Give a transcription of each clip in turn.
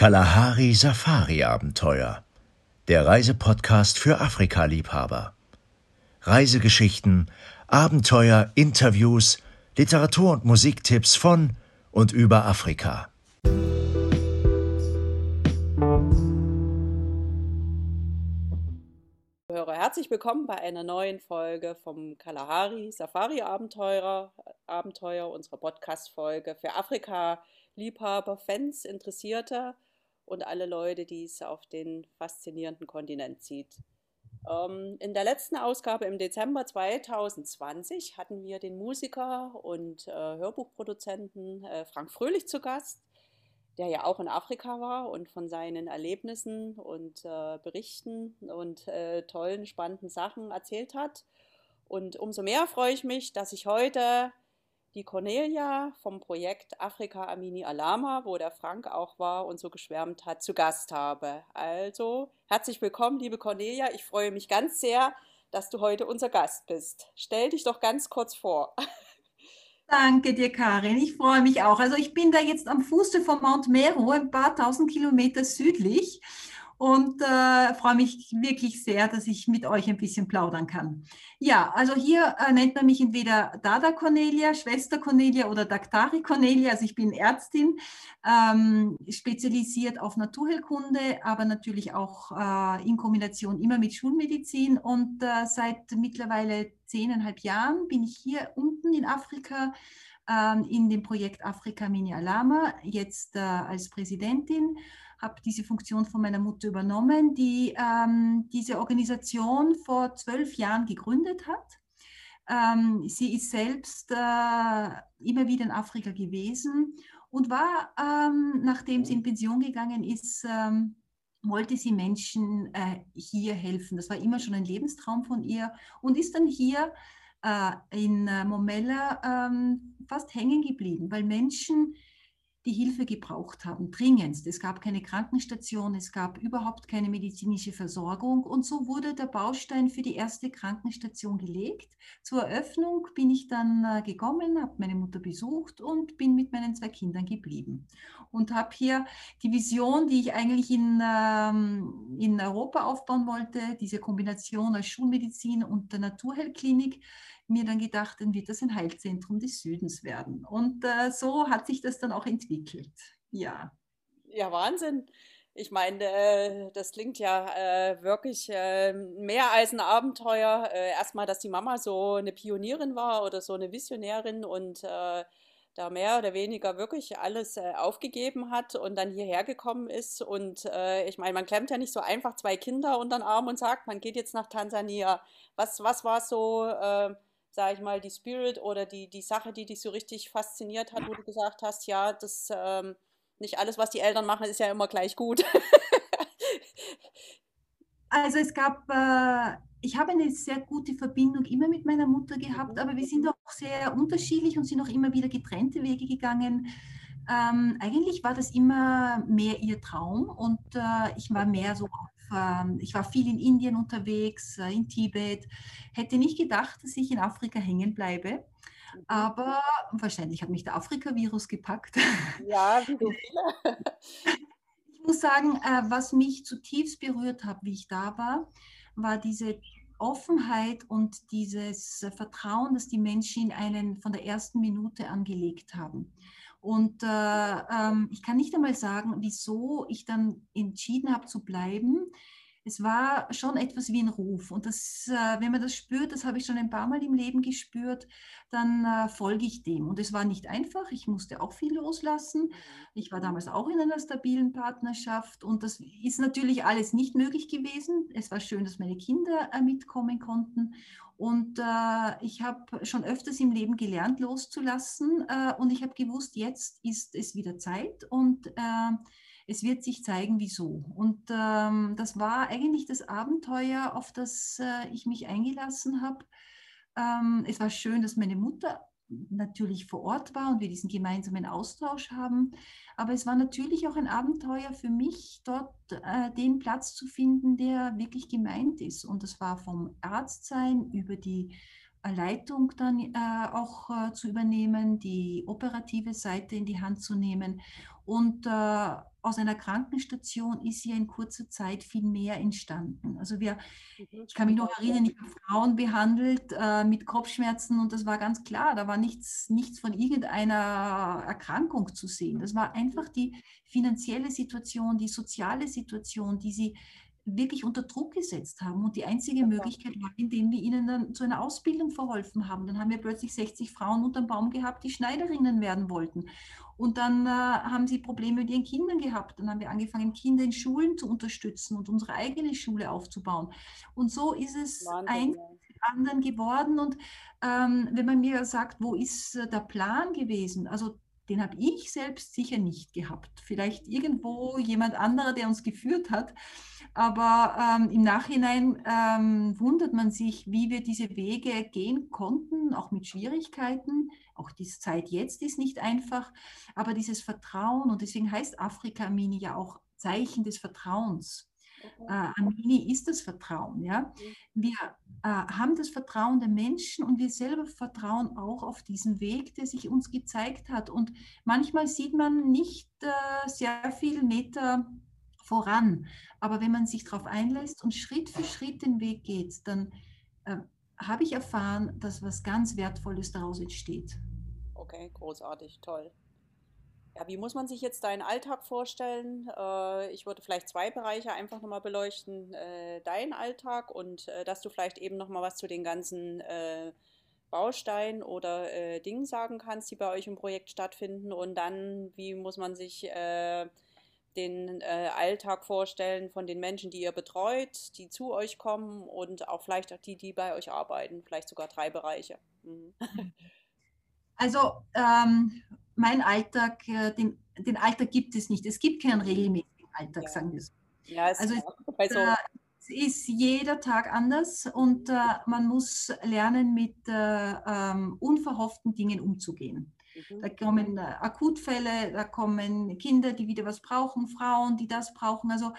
Kalahari Safari Abenteuer. Der Reisepodcast für Afrika-Liebhaber. Reisegeschichten, Abenteuer, Interviews, Literatur- und Musiktipps von und über Afrika. Herzlich willkommen bei einer neuen Folge vom Kalahari Safari Abenteuer, Abenteuer unserer Podcast-Folge für Afrika Liebhaber, Fans, Interessierte und alle Leute, die es auf den faszinierenden Kontinent zieht. Ähm, in der letzten Ausgabe im Dezember 2020 hatten wir den Musiker und äh, Hörbuchproduzenten äh, Frank Fröhlich zu Gast, der ja auch in Afrika war und von seinen Erlebnissen und äh, Berichten und äh, tollen, spannenden Sachen erzählt hat. Und umso mehr freue ich mich, dass ich heute die Cornelia vom Projekt Afrika Amini Alama, wo der Frank auch war und so geschwärmt hat, zu Gast habe. Also herzlich willkommen, liebe Cornelia. Ich freue mich ganz sehr, dass du heute unser Gast bist. Stell dich doch ganz kurz vor. Danke dir, Karin. Ich freue mich auch. Also ich bin da jetzt am Fuße von Mount Meru, ein paar tausend Kilometer südlich und äh, freue mich wirklich sehr, dass ich mit euch ein bisschen plaudern kann. Ja, also hier äh, nennt man mich entweder Dada Cornelia, Schwester Cornelia oder Daktari Cornelia. Also ich bin Ärztin, ähm, spezialisiert auf Naturheilkunde, aber natürlich auch äh, in Kombination immer mit Schulmedizin. Und äh, seit mittlerweile zehneinhalb Jahren bin ich hier unten in Afrika ähm, in dem Projekt Afrika Mini Alama, jetzt äh, als Präsidentin habe diese Funktion von meiner Mutter übernommen, die ähm, diese Organisation vor zwölf Jahren gegründet hat. Ähm, sie ist selbst äh, immer wieder in Afrika gewesen und war, ähm, nachdem sie in Pension gegangen ist, ähm, wollte sie Menschen äh, hier helfen. Das war immer schon ein Lebenstraum von ihr und ist dann hier äh, in äh, Momella ähm, fast hängen geblieben, weil Menschen die Hilfe gebraucht haben, dringendst. Es gab keine Krankenstation, es gab überhaupt keine medizinische Versorgung und so wurde der Baustein für die erste Krankenstation gelegt. Zur Eröffnung bin ich dann äh, gekommen, habe meine Mutter besucht und bin mit meinen zwei Kindern geblieben und habe hier die Vision, die ich eigentlich in, ähm, in Europa aufbauen wollte, diese Kombination als Schulmedizin und der Naturheilklinik, mir dann gedacht, dann wird das ein Heilzentrum des Südens werden. Und äh, so hat sich das dann auch entwickelt. Ja. Ja, Wahnsinn. Ich meine, äh, das klingt ja äh, wirklich äh, mehr als ein Abenteuer. Erstmal, dass die Mama so eine Pionierin war oder so eine Visionärin und da mehr oder weniger wirklich alles aufgegeben hat und dann hierher gekommen ist. Und ich meine, man klemmt ja nicht so einfach zwei Kinder unter den Arm und sagt, man geht jetzt nach Tansania. Was, was war so sage ich mal, die Spirit oder die, die Sache, die dich so richtig fasziniert hat, wo du gesagt hast, ja, das ähm, nicht alles, was die Eltern machen, ist ja immer gleich gut. also es gab, äh, ich habe eine sehr gute Verbindung immer mit meiner Mutter gehabt, aber wir sind auch sehr unterschiedlich und sind auch immer wieder getrennte Wege gegangen. Ähm, eigentlich war das immer mehr ihr Traum und äh, ich war mehr so ähm, ich war viel in Indien unterwegs, äh, in Tibet, hätte nicht gedacht, dass ich in Afrika hängen bleibe. Mhm. Aber wahrscheinlich hat mich der Afrika-Virus gepackt. Ja, wie so viele. Ich muss sagen, äh, was mich zutiefst berührt hat, wie ich da war, war diese Offenheit und dieses Vertrauen, das die Menschen in einen von der ersten Minute angelegt haben. Und äh, ähm, ich kann nicht einmal sagen, wieso ich dann entschieden habe zu bleiben. Es war schon etwas wie ein Ruf. Und das, äh, wenn man das spürt, das habe ich schon ein paar Mal im Leben gespürt, dann äh, folge ich dem. Und es war nicht einfach. Ich musste auch viel loslassen. Ich war damals auch in einer stabilen Partnerschaft. Und das ist natürlich alles nicht möglich gewesen. Es war schön, dass meine Kinder äh, mitkommen konnten. Und äh, ich habe schon öfters im Leben gelernt, loszulassen. Äh, und ich habe gewusst, jetzt ist es wieder Zeit und äh, es wird sich zeigen, wieso. Und ähm, das war eigentlich das Abenteuer, auf das äh, ich mich eingelassen habe. Ähm, es war schön, dass meine Mutter natürlich vor Ort war und wir diesen gemeinsamen Austausch haben. Aber es war natürlich auch ein Abenteuer für mich, dort äh, den Platz zu finden, der wirklich gemeint ist. Und das war vom Arztsein über die Leitung dann äh, auch äh, zu übernehmen, die operative Seite in die Hand zu nehmen und äh, aus einer Krankenstation ist ja in kurzer Zeit viel mehr entstanden. Also wir, mhm, ich kann mich noch erinnern, ich habe Frauen behandelt äh, mit Kopfschmerzen und das war ganz klar, da war nichts, nichts von irgendeiner Erkrankung zu sehen. Das war einfach die finanzielle Situation, die soziale Situation, die sie wirklich unter Druck gesetzt haben. Und die einzige Möglichkeit war, indem wir ihnen dann zu einer Ausbildung verholfen haben. Dann haben wir plötzlich 60 Frauen unterm Baum gehabt, die Schneiderinnen werden wollten. Und dann äh, haben sie Probleme mit ihren Kindern gehabt. Dann haben wir angefangen, Kinder in Schulen zu unterstützen und unsere eigene Schule aufzubauen. Und so ist es ein anderen geworden. Und ähm, wenn man mir sagt, wo ist äh, der Plan gewesen? Also den habe ich selbst sicher nicht gehabt. Vielleicht irgendwo jemand anderer, der uns geführt hat. Aber ähm, im Nachhinein ähm, wundert man sich, wie wir diese Wege gehen konnten, auch mit Schwierigkeiten. Auch die Zeit jetzt ist nicht einfach, aber dieses Vertrauen, und deswegen heißt Afrika Mini ja auch Zeichen des Vertrauens. Okay. Äh, Amini ist das Vertrauen. Ja? Mhm. Wir äh, haben das Vertrauen der Menschen und wir selber vertrauen auch auf diesen Weg, der sich uns gezeigt hat. Und manchmal sieht man nicht äh, sehr viele Meter voran. Aber wenn man sich darauf einlässt und Schritt für Schritt den Weg geht, dann äh, habe ich erfahren, dass was ganz Wertvolles daraus entsteht. Okay, großartig, toll. Ja, wie muss man sich jetzt deinen Alltag vorstellen? Äh, ich würde vielleicht zwei Bereiche einfach nochmal beleuchten. Äh, deinen Alltag und äh, dass du vielleicht eben nochmal was zu den ganzen Bausteinen oder Dingen sagen kannst, die bei euch im Projekt stattfinden. Und dann, wie muss man sich den Alltag vorstellen von den Menschen, die ihr betreut, die zu euch kommen und auch vielleicht auch die, die bei euch arbeiten, vielleicht sogar drei Bereiche. Mhm. Also ähm, mein Alltag, äh, den, den Alltag gibt es nicht. Es gibt keinen regelmäßigen Alltag, ja. sagen wir so. Ja, also es, äh, es, ist jeder Tag anders und äh, man muss lernen, mit äh, ähm, unverhofften Dingen umzugehen. Da kommen äh, Akutfälle, da kommen Kinder, die wieder was brauchen, Frauen, die das brauchen. Also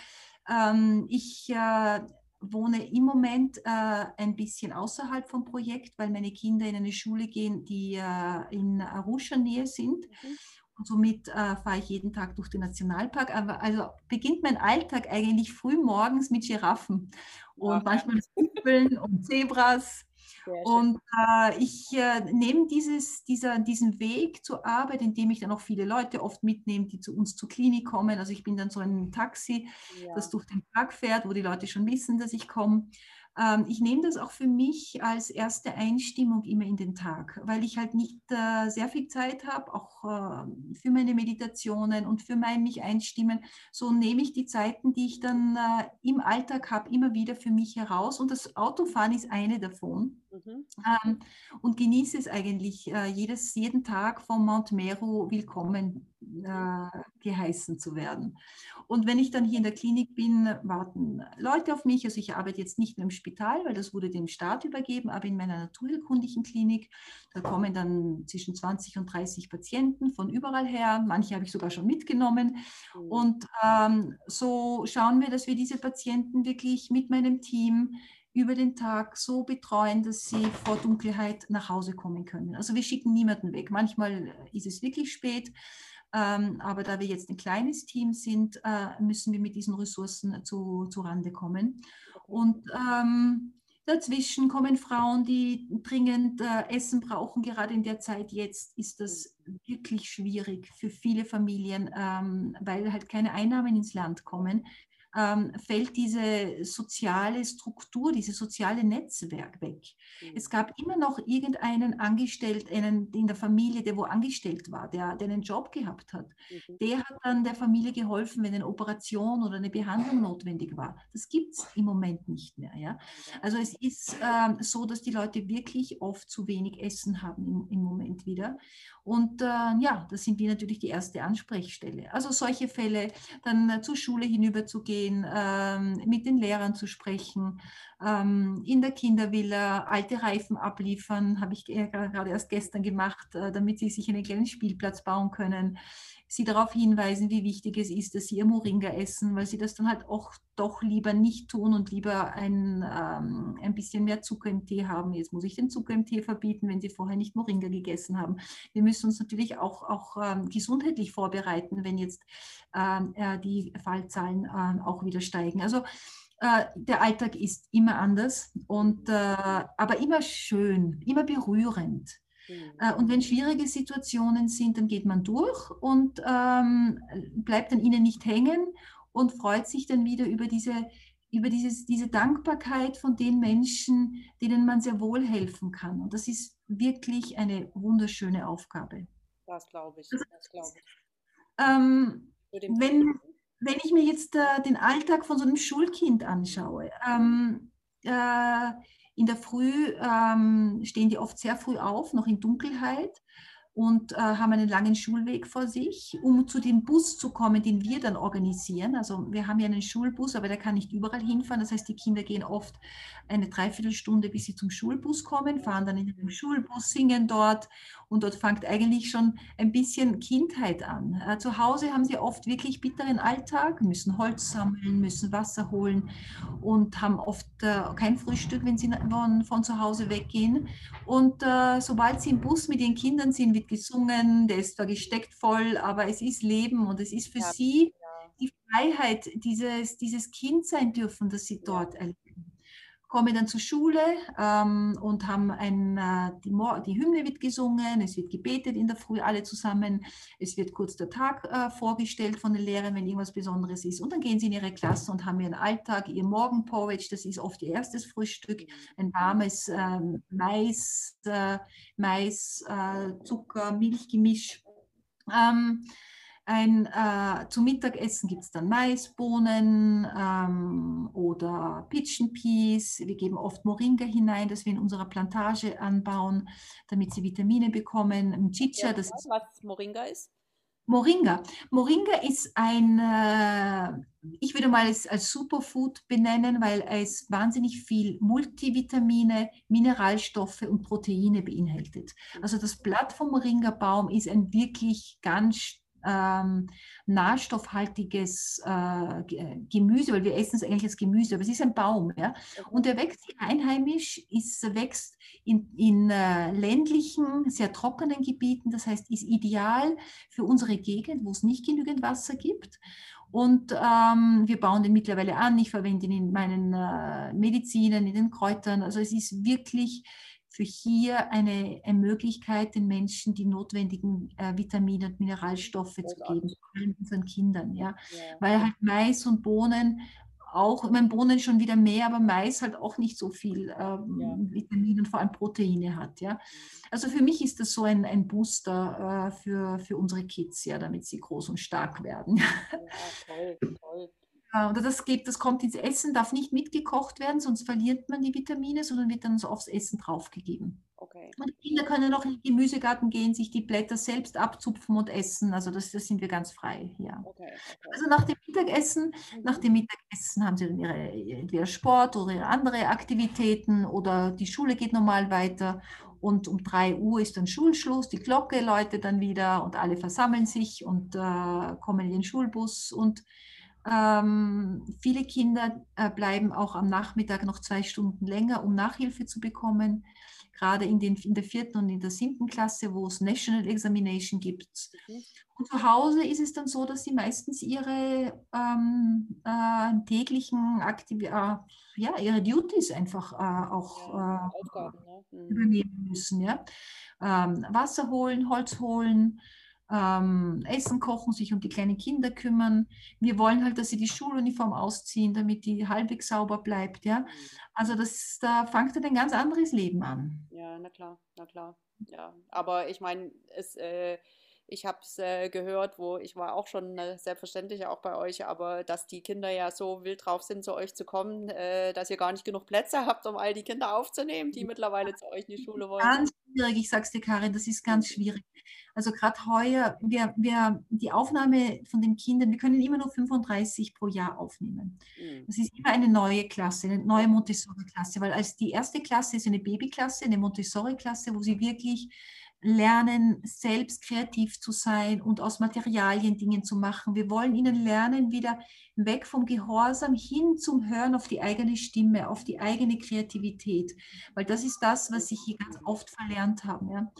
ähm, ich äh, wohne im Moment äh, ein bisschen außerhalb vom Projekt, weil meine Kinder in eine Schule gehen, die äh, in Arusha-Nähe sind. Mhm. Und somit äh, fahre ich jeden Tag durch den Nationalpark. Aber also beginnt mein Alltag eigentlich früh morgens mit Giraffen und ja. manchmal Zwiebeln und Zebras und äh, ich äh, nehme dieses, dieser, diesen Weg zur Arbeit, indem ich dann auch viele Leute oft mitnehme, die zu uns zur Klinik kommen. Also ich bin dann so ein Taxi, ja. das durch den Park fährt, wo die Leute schon wissen, dass ich komme. Ähm, ich nehme das auch für mich als erste Einstimmung immer in den Tag, weil ich halt nicht äh, sehr viel Zeit habe, auch äh, für meine Meditationen und für mein mich einstimmen. So nehme ich die Zeiten, die ich dann äh, im Alltag habe, immer wieder für mich heraus. Und das Autofahren ist eine davon. Mhm. Ähm, und genieße es eigentlich, äh, jedes, jeden Tag vom Mount Meru willkommen äh, geheißen zu werden. Und wenn ich dann hier in der Klinik bin, warten Leute auf mich. Also ich arbeite jetzt nicht nur im Spital, weil das wurde dem Staat übergeben, aber in meiner naturheilkundlichen Klinik. Da kommen dann zwischen 20 und 30 Patienten von überall her. Manche habe ich sogar schon mitgenommen. Mhm. Und ähm, so schauen wir, dass wir diese Patienten wirklich mit meinem Team über den Tag so betreuen, dass sie vor Dunkelheit nach Hause kommen können. Also wir schicken niemanden weg. Manchmal ist es wirklich spät, aber da wir jetzt ein kleines Team sind, äh, müssen wir mit diesen Ressourcen zu, zu Rande kommen. Und ähm, dazwischen kommen Frauen, die dringend äh, Essen brauchen. Gerade in der Zeit jetzt ist das wirklich schwierig für viele Familien, ähm, weil halt keine Einnahmen ins Land kommen ähm, fällt diese soziale Struktur, dieses soziale Netzwerk weg. Mhm. Es gab immer noch irgendeinen Angestellten einen in der Familie, der wo angestellt war, der, der einen Job gehabt hat. Mhm. Der hat dann der Familie geholfen, wenn eine Operation oder eine Behandlung notwendig war. Das gibt es im Moment nicht mehr. Ja? Also es ist ähm, so, dass die Leute wirklich oft zu wenig Essen haben im, im Moment wieder. Und äh, ja, da sind wir natürlich die erste Ansprechstelle. Also solche Fälle, dann äh, zur Schule hinüber zu gehen, ähm, mit den Lehrern zu sprechen, ähm, in der Kindervilla alte Reifen abliefern, habe ich gerade erst gestern gemacht, äh, damit sie sich einen kleinen Spielplatz bauen können sie darauf hinweisen, wie wichtig es ist, dass sie ihr Moringa essen, weil sie das dann halt auch doch lieber nicht tun und lieber ein, ähm, ein bisschen mehr Zucker im Tee haben. Jetzt muss ich den Zucker im Tee verbieten, wenn sie vorher nicht Moringa gegessen haben. Wir müssen uns natürlich auch, auch ähm, gesundheitlich vorbereiten, wenn jetzt ähm, äh, die Fallzahlen äh, auch wieder steigen. Also äh, der Alltag ist immer anders und äh, aber immer schön, immer berührend. Mhm. Und wenn schwierige Situationen sind, dann geht man durch und ähm, bleibt an ihnen nicht hängen und freut sich dann wieder über diese, über dieses, diese Dankbarkeit von den Menschen, denen man sehr wohl helfen kann. Und das ist wirklich eine wunderschöne Aufgabe. Das glaube ich. Also, das glaube ich. Ähm, wenn, wenn ich mir jetzt äh, den Alltag von so einem Schulkind anschaue, ähm, äh, in der Früh ähm, stehen die oft sehr früh auf, noch in Dunkelheit und äh, haben einen langen Schulweg vor sich, um zu dem Bus zu kommen, den wir dann organisieren. Also wir haben ja einen Schulbus, aber der kann nicht überall hinfahren. Das heißt, die Kinder gehen oft eine Dreiviertelstunde, bis sie zum Schulbus kommen, fahren dann in den Schulbus, singen dort und dort fängt eigentlich schon ein bisschen Kindheit an. Äh, zu Hause haben sie oft wirklich bitteren Alltag, müssen Holz sammeln, müssen Wasser holen und haben oft äh, kein Frühstück, wenn sie von, von zu Hause weggehen. Und äh, sobald sie im Bus mit den Kindern sind, wird gesungen, der ist zwar gesteckt voll, aber es ist Leben und es ist für ja, sie die Freiheit, dieses, dieses Kind sein dürfen, das sie dort erleben komme dann zur Schule ähm, und haben ein, äh, die, die, Hymne wird gesungen, es wird gebetet in der Früh alle zusammen, es wird kurz der Tag äh, vorgestellt von den Lehrern, wenn irgendwas Besonderes ist und dann gehen sie in ihre Klasse und haben ihren Alltag, ihr Morgenporridge, das ist oft ihr erstes Frühstück, ein warmes äh, Mais, Mais, äh, Zucker, Milchgemisch. Ähm, ein, äh, zum Mittagessen gibt es dann Maisbohnen ähm, oder Pigeon Peas. Wir geben oft Moringa hinein, das wir in unserer Plantage anbauen, damit sie Vitamine bekommen. Chicha, ja, das ist, was Moringa ist? Moringa. Moringa ist ein, äh, ich würde mal es als Superfood benennen, weil es wahnsinnig viel Multivitamine, Mineralstoffe und Proteine beinhaltet. Also das Blatt vom Moringa-Baum ist ein wirklich ganz ähm, nährstoffhaltiges äh, Gemüse, weil wir essen es eigentlich als Gemüse, aber es ist ein Baum. Ja? Und der wächst einheimisch, ist, wächst in, in äh, ländlichen, sehr trockenen Gebieten, das heißt, ist ideal für unsere Gegend, wo es nicht genügend Wasser gibt. Und ähm, wir bauen den mittlerweile an. Ich verwende ihn in meinen äh, Medizinen, in den Kräutern. Also es ist wirklich für hier eine, eine Möglichkeit, den Menschen die notwendigen äh, Vitamine und Mineralstoffe zu geben, vor allem unseren Kindern. Ja? ja? Weil halt Mais und Bohnen auch, ich meine, Bohnen schon wieder mehr, aber Mais halt auch nicht so viel ähm, ja. Vitamine und vor allem Proteine hat. Ja? Also für mich ist das so ein, ein Booster äh, für, für unsere Kids, ja, damit sie groß und stark werden. Ja, toll, toll. Oder das, geht, das kommt ins Essen, darf nicht mitgekocht werden, sonst verliert man die Vitamine, sondern wird dann so aufs Essen draufgegeben. Okay. Und die Kinder können auch in den Gemüsegarten gehen, sich die Blätter selbst abzupfen und essen. Also das, das sind wir ganz frei hier. Okay, okay. Also nach dem Mittagessen, mhm. nach dem Mittagessen haben sie dann ihre entweder Sport oder ihre andere Aktivitäten oder die Schule geht normal weiter. Und um 3 Uhr ist dann Schulschluss, die Glocke läutet dann wieder und alle versammeln sich und äh, kommen in den Schulbus und ähm, viele Kinder äh, bleiben auch am Nachmittag noch zwei Stunden länger, um Nachhilfe zu bekommen. Gerade in, den, in der vierten und in der siebten Klasse, wo es National Examination gibt. Mhm. Und zu Hause ist es dann so, dass sie meistens ihre ähm, äh, täglichen Aktiv äh, ja, ihre Duties einfach äh, auch ja, äh, Aufgaben, ne? mhm. übernehmen müssen. Ja? Ähm, Wasser holen, Holz holen, ähm, Essen kochen, sich um die kleinen Kinder kümmern. Wir wollen halt, dass sie die Schuluniform ausziehen, damit die halbwegs sauber bleibt. Ja? Mhm. Also das, da fängt halt ein ganz anderes Leben an. Ja, na klar, na klar. Ja, aber ich meine, es äh, ich habe es äh, gehört, wo ich war auch schon äh, selbstverständlich auch bei euch, aber dass die Kinder ja so wild drauf sind, zu euch zu kommen, äh, dass ihr gar nicht genug Plätze habt, um all die Kinder aufzunehmen, die mittlerweile zu euch in die Schule wollen. Ganz schwierig, ich sag's dir, Karin, das ist ganz schwierig. Also gerade heuer, wir, wir, die Aufnahme von den Kindern, wir können immer nur 35 pro Jahr aufnehmen. Mhm. Das ist immer eine neue Klasse, eine neue Montessori-Klasse, weil als die erste Klasse ist eine Babyklasse, eine Montessori-Klasse, wo sie wirklich lernen, selbst kreativ zu sein und aus Materialien Dinge zu machen. Wir wollen ihnen lernen, wieder weg vom Gehorsam hin zum Hören auf die eigene Stimme, auf die eigene Kreativität, weil das ist das, was sie hier ganz oft verlernt haben. Ja.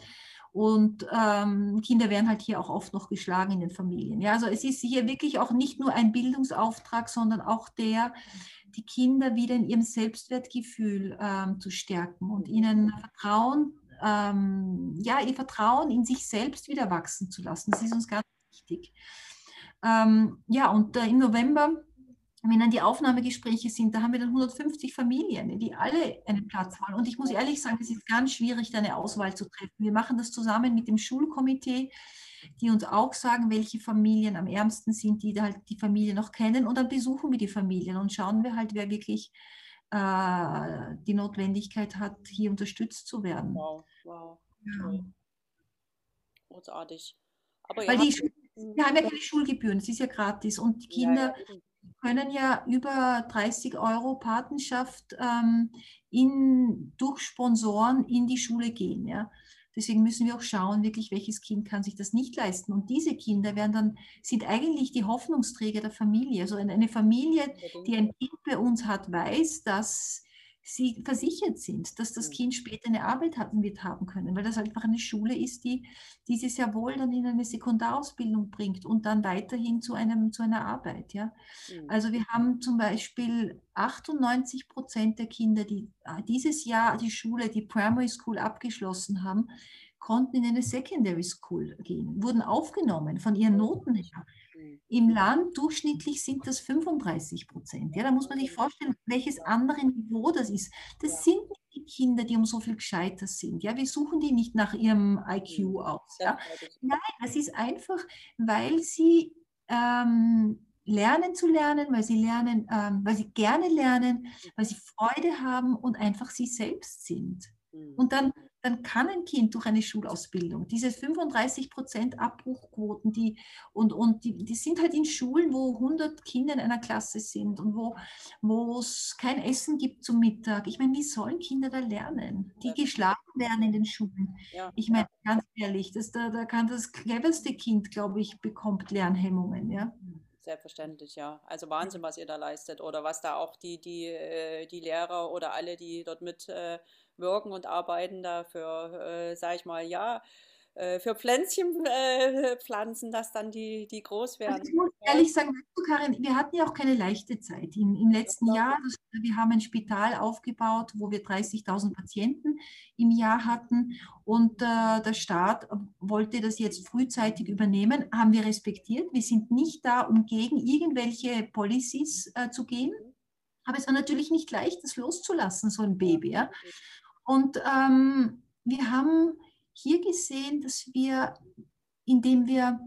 Und ähm, Kinder werden halt hier auch oft noch geschlagen in den Familien. Ja, also es ist hier wirklich auch nicht nur ein Bildungsauftrag, sondern auch der, die Kinder wieder in ihrem Selbstwertgefühl ähm, zu stärken und ihnen Vertrauen ähm, ja, ihr Vertrauen in sich selbst wieder wachsen zu lassen. Das ist uns ganz wichtig. Ähm, ja, und äh, im November, wenn dann die Aufnahmegespräche sind, da haben wir dann 150 Familien, die alle einen Platz wollen. Und ich muss ehrlich sagen, es ist ganz schwierig, da eine Auswahl zu treffen. Wir machen das zusammen mit dem Schulkomitee, die uns auch sagen, welche Familien am ärmsten sind, die halt die Familie noch kennen. Und dann besuchen wir die Familien und schauen wir halt, wer wirklich äh, die Notwendigkeit hat, hier unterstützt zu werden. Wow, wow. Ja. Großartig. Aber Weil die, wir haben ja keine Schulgebühren, es ist ja gratis und die Kinder ja, ja. können ja über 30 Euro Patenschaft ähm, in, durch Sponsoren in die Schule gehen. Ja? Deswegen müssen wir auch schauen, wirklich, welches Kind kann sich das nicht leisten. Und diese Kinder werden dann, sind eigentlich die Hoffnungsträger der Familie. Also eine Familie, die ein Kind bei uns hat, weiß, dass sie versichert sind, dass das Kind später eine Arbeit haben wird haben können, weil das einfach eine Schule ist, die dieses ja wohl dann in eine Sekundarausbildung bringt und dann weiterhin zu, einem, zu einer Arbeit. Ja? Mhm. Also wir haben zum Beispiel 98 Prozent der Kinder, die äh, dieses Jahr die Schule, die Primary School abgeschlossen haben, konnten in eine Secondary School gehen, wurden aufgenommen von ihren Noten her. Im Land durchschnittlich sind das 35 Prozent. Ja, da muss man sich vorstellen, welches andere Niveau das ist. Das sind nicht die Kinder, die um so viel gescheiter sind. Ja, wir suchen die nicht nach ihrem IQ mhm. aus. Ja? Nein, das ist einfach, weil sie ähm, lernen zu lernen, weil sie lernen, ähm, weil sie gerne lernen, weil sie Freude haben und einfach sie selbst sind. Mhm. Und dann dann kann ein Kind durch eine Schulausbildung, diese 35 Prozent Abbruchquoten, die, und, und die, die sind halt in Schulen, wo 100 Kinder in einer Klasse sind und wo es kein Essen gibt zum Mittag. Ich meine, wie sollen Kinder da lernen? Die geschlagen werden in den Schulen. Ja. Ich meine, ganz ehrlich, das, da, da kann das cleverste Kind, glaube ich, bekommt Lernhemmungen. Ja. Selbstverständlich, ja. Also Wahnsinn, was ihr da leistet oder was da auch die, die, äh, die Lehrer oder alle, die dort mit äh, wirken und arbeiten da für, äh, sag ich mal, ja, äh, für Pflänzchen äh, pflanzen, dass dann die, die groß werden. Also ich muss ehrlich sagen, Karin, wir hatten ja auch keine leichte Zeit. Im, im letzten Jahr, das, wir haben ein Spital aufgebaut, wo wir 30.000 Patienten im Jahr hatten und äh, der Staat wollte das jetzt frühzeitig übernehmen, haben wir respektiert. Wir sind nicht da, um gegen irgendwelche Policies äh, zu gehen. Aber es war natürlich nicht leicht, das loszulassen, so ein Baby. Ja? Und ähm, wir haben hier gesehen, dass wir, indem wir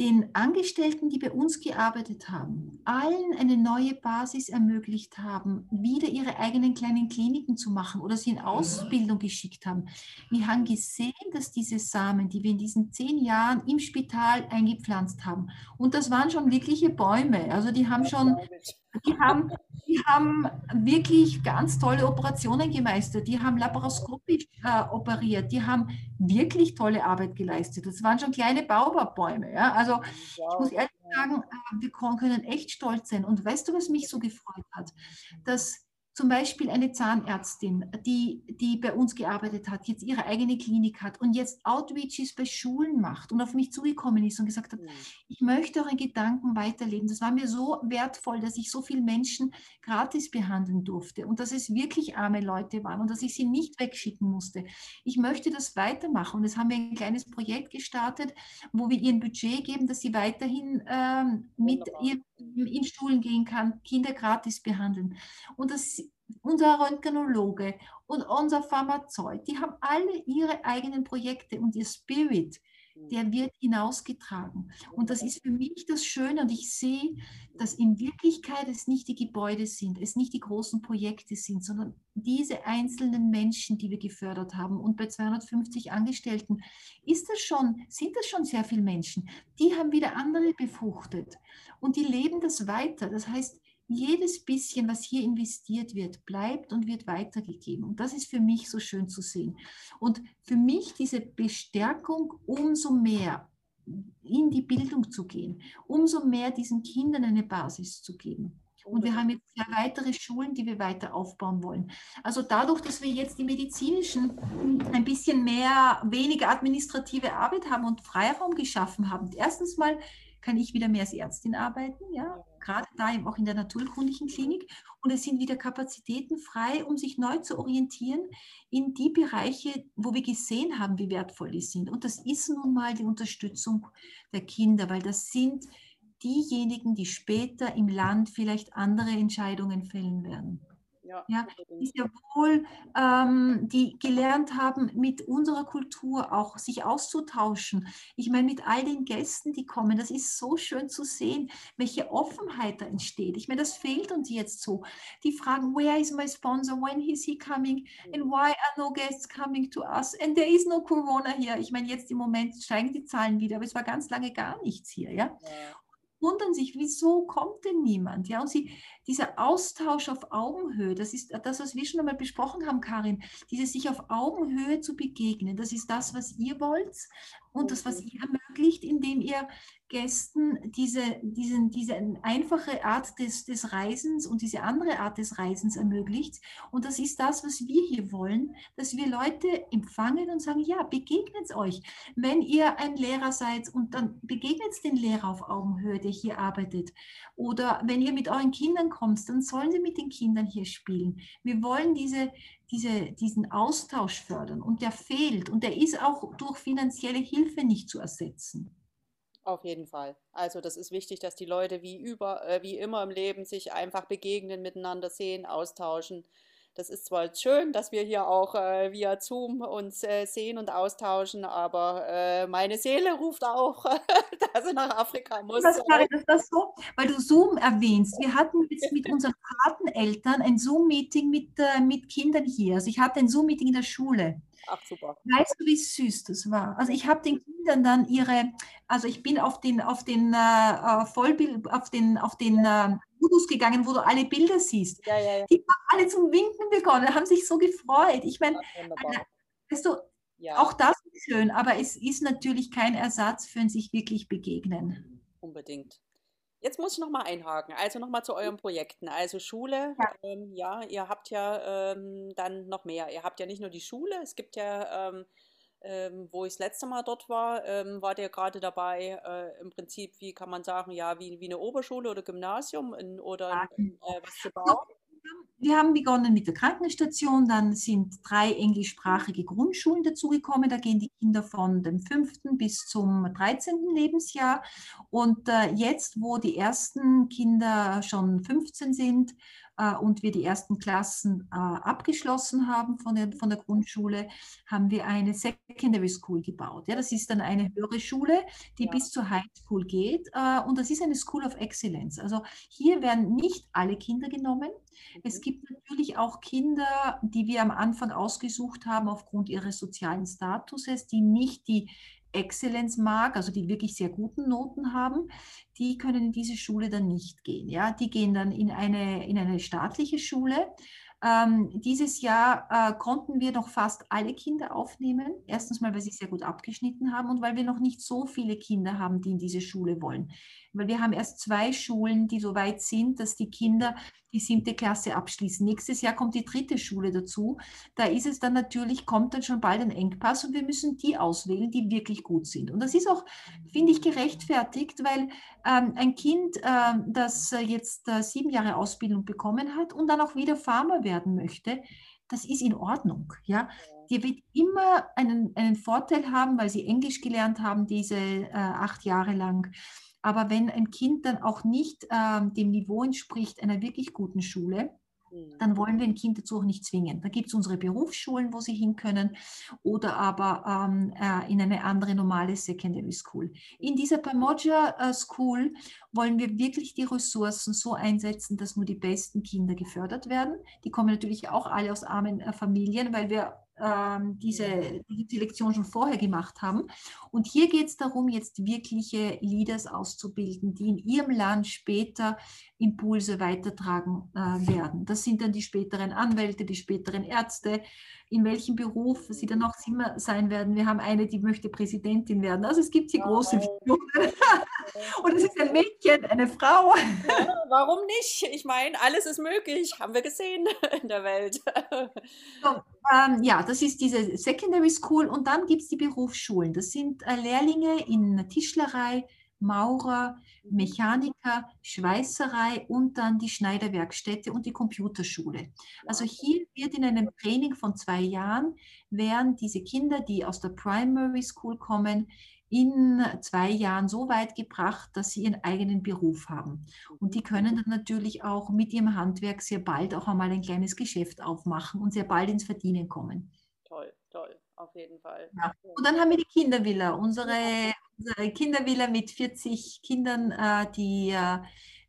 den Angestellten, die bei uns gearbeitet haben, allen eine neue Basis ermöglicht haben, wieder ihre eigenen kleinen Kliniken zu machen oder sie in Ausbildung geschickt haben. Wir haben gesehen, dass diese Samen, die wir in diesen zehn Jahren im Spital eingepflanzt haben, und das waren schon wirkliche Bäume, also die haben schon die haben, die haben wirklich ganz tolle Operationen gemeistert. Die haben laparoskopisch äh, operiert. Die haben wirklich tolle Arbeit geleistet. Das waren schon kleine Baobab-Bäume. Ja? Also ich muss ehrlich sagen, äh, wir können echt stolz sein. Und weißt du, was mich so gefreut hat? Dass zum Beispiel eine Zahnärztin, die, die bei uns gearbeitet hat, jetzt ihre eigene Klinik hat und jetzt Outreaches bei Schulen macht und auf mich zugekommen ist und gesagt hat, mhm. ich möchte eure Gedanken weiterleben. Das war mir so wertvoll, dass ich so viele Menschen gratis behandeln durfte und dass es wirklich arme Leute waren und dass ich sie nicht wegschicken musste. Ich möchte das weitermachen und jetzt haben wir ein kleines Projekt gestartet, wo wir ihr ein Budget geben, dass sie weiterhin ähm, mit ihr in Schulen gehen kann, Kinder gratis behandeln. Und das, unser Röntgenologe und unser Pharmazeut, die haben alle ihre eigenen Projekte und ihr Spirit der wird hinausgetragen. Und das ist für mich das Schöne. Und ich sehe, dass in Wirklichkeit es nicht die Gebäude sind, es nicht die großen Projekte sind, sondern diese einzelnen Menschen, die wir gefördert haben. Und bei 250 Angestellten ist das schon, sind das schon sehr viele Menschen. Die haben wieder andere befruchtet und die leben das weiter. Das heißt, jedes bisschen, was hier investiert wird, bleibt und wird weitergegeben. Und das ist für mich so schön zu sehen. Und für mich diese Bestärkung umso mehr in die Bildung zu gehen, umso mehr diesen Kindern eine Basis zu geben. Und wir haben jetzt weitere Schulen, die wir weiter aufbauen wollen. Also dadurch, dass wir jetzt die medizinischen ein bisschen mehr, weniger administrative Arbeit haben und Freiraum geschaffen haben. Erstens mal kann ich wieder mehr als Ärztin arbeiten, ja, gerade da eben auch in der naturkundlichen Klinik. Und es sind wieder Kapazitäten frei, um sich neu zu orientieren in die Bereiche, wo wir gesehen haben, wie wertvoll die sind. Und das ist nun mal die Unterstützung der Kinder, weil das sind diejenigen, die später im Land vielleicht andere Entscheidungen fällen werden. Ja, ja die sehr wohl, ähm, die gelernt haben, mit unserer Kultur auch sich auszutauschen. Ich meine, mit all den Gästen, die kommen, das ist so schön zu sehen, welche Offenheit da entsteht. Ich meine, das fehlt uns jetzt so. Die fragen, where is my sponsor? When is he coming? And why are no guests coming to us? And there is no Corona here. Ich meine, jetzt im Moment steigen die Zahlen wieder, aber es war ganz lange gar nichts hier. Ja? ja wundern sich, wieso kommt denn niemand? Ja, und sie, dieser Austausch auf Augenhöhe, das ist das, was wir schon einmal besprochen haben, Karin, dieses sich auf Augenhöhe zu begegnen, das ist das, was ihr wollt und das, was ihr ermöglicht, indem ihr Gästen diese, diesen, diese einfache Art des, des Reisens und diese andere Art des Reisens ermöglicht. Und das ist das, was wir hier wollen, dass wir Leute empfangen und sagen, ja, begegnet euch. Wenn ihr ein Lehrer seid und dann begegnet den Lehrer auf Augenhöhe, der hier arbeitet. Oder wenn ihr mit euren Kindern kommt, dann sollen sie mit den Kindern hier spielen. Wir wollen diese, diese, diesen Austausch fördern und der fehlt und der ist auch durch finanzielle Hilfe nicht zu ersetzen. Auf jeden Fall. Also das ist wichtig, dass die Leute wie über, äh, wie immer im Leben sich einfach begegnen, miteinander sehen, austauschen. Das ist zwar schön, dass wir hier auch äh, via Zoom uns äh, sehen und austauschen, aber äh, meine Seele ruft auch, dass sie nach Afrika muss. Das, ist das so? Weil du Zoom erwähnst. Wir hatten jetzt mit unseren Pateneltern ein Zoom-Meeting mit, äh, mit Kindern hier. Also ich hatte ein Zoom-Meeting in der Schule. Ach, super. Weißt du, wie süß das war? Also ich habe den Kindern dann ihre, also ich bin auf den, auf den äh, äh Vollbild, auf den, auf den äh, Fotos gegangen, wo du alle Bilder siehst. Ja, ja, ja. Die haben alle zum Winken begonnen, haben sich so gefreut. Ich meine, weißt du, auch das ist schön, aber es ist natürlich kein Ersatz für ein sich wirklich begegnen. Unbedingt. Jetzt muss ich nochmal einhaken, also nochmal zu euren Projekten. Also Schule, ja, ähm, ja ihr habt ja ähm, dann noch mehr. Ihr habt ja nicht nur die Schule, es gibt ja, ähm, ähm wo ich das letzte Mal dort war, ähm, wart ihr gerade dabei, äh, im Prinzip, wie kann man sagen, ja, wie, wie eine Oberschule oder Gymnasium in, oder in, äh, was zu bauen? Wir haben begonnen mit der Krankenstation, dann sind drei englischsprachige Grundschulen dazugekommen. Da gehen die Kinder von dem fünften bis zum 13. Lebensjahr. Und äh, jetzt, wo die ersten Kinder schon 15 sind, und wir die ersten Klassen äh, abgeschlossen haben von der, von der Grundschule, haben wir eine Secondary School gebaut. Ja, das ist dann eine höhere Schule, die ja. bis zur High School geht. Äh, und das ist eine School of Excellence. Also hier werden nicht alle Kinder genommen. Mhm. Es gibt natürlich auch Kinder, die wir am Anfang ausgesucht haben aufgrund ihres sozialen Statuses, die nicht die Exzellenz mag, also die wirklich sehr guten Noten haben, die können in diese Schule dann nicht gehen. Ja? Die gehen dann in eine, in eine staatliche Schule. Ähm, dieses Jahr äh, konnten wir noch fast alle Kinder aufnehmen. Erstens mal, weil sie sehr gut abgeschnitten haben und weil wir noch nicht so viele Kinder haben, die in diese Schule wollen weil wir haben erst zwei Schulen, die so weit sind, dass die Kinder die siebte Klasse abschließen. Nächstes Jahr kommt die dritte Schule dazu. Da ist es dann natürlich, kommt dann schon bald ein Engpass und wir müssen die auswählen, die wirklich gut sind. Und das ist auch, finde ich, gerechtfertigt, weil ähm, ein Kind, äh, das jetzt äh, sieben Jahre Ausbildung bekommen hat und dann auch wieder Farmer werden möchte, das ist in Ordnung. Ja? Die wird immer einen, einen Vorteil haben, weil sie Englisch gelernt haben, diese äh, acht Jahre lang aber wenn ein Kind dann auch nicht äh, dem Niveau entspricht einer wirklich guten Schule, mhm. dann wollen wir ein Kind dazu auch nicht zwingen. Da gibt es unsere Berufsschulen, wo sie hin können oder aber ähm, äh, in eine andere normale Secondary School. In dieser Pamoja äh, School wollen wir wirklich die Ressourcen so einsetzen, dass nur die besten Kinder gefördert werden. Die kommen natürlich auch alle aus armen äh, Familien, weil wir ähm, diese, diese Selektion schon vorher gemacht haben. Und hier geht es darum, jetzt wirkliche Leaders auszubilden, die in ihrem Land später Impulse weitertragen äh, werden. Das sind dann die späteren Anwälte, die späteren Ärzte, in welchem Beruf sie dann auch immer sein werden. Wir haben eine, die möchte Präsidentin werden. Also es gibt hier große Visionen. Und es ist ein Mädchen, eine Frau. Ja, warum nicht? Ich meine, alles ist möglich, haben wir gesehen in der Welt. So, ähm, ja, das ist diese Secondary School und dann gibt es die Berufsschulen. Das sind äh, Lehrlinge in Tischlerei, Maurer, Mechaniker, Schweißerei und dann die Schneiderwerkstätte und die Computerschule. Also hier wird in einem Training von zwei Jahren, werden diese Kinder, die aus der Primary School kommen, in zwei Jahren so weit gebracht, dass sie ihren eigenen Beruf haben. Und die können dann natürlich auch mit ihrem Handwerk sehr bald auch einmal ein kleines Geschäft aufmachen und sehr bald ins Verdienen kommen. Toll, toll, auf jeden Fall. Ja. Und dann haben wir die Kindervilla, unsere, unsere Kindervilla mit 40 Kindern, äh, die äh,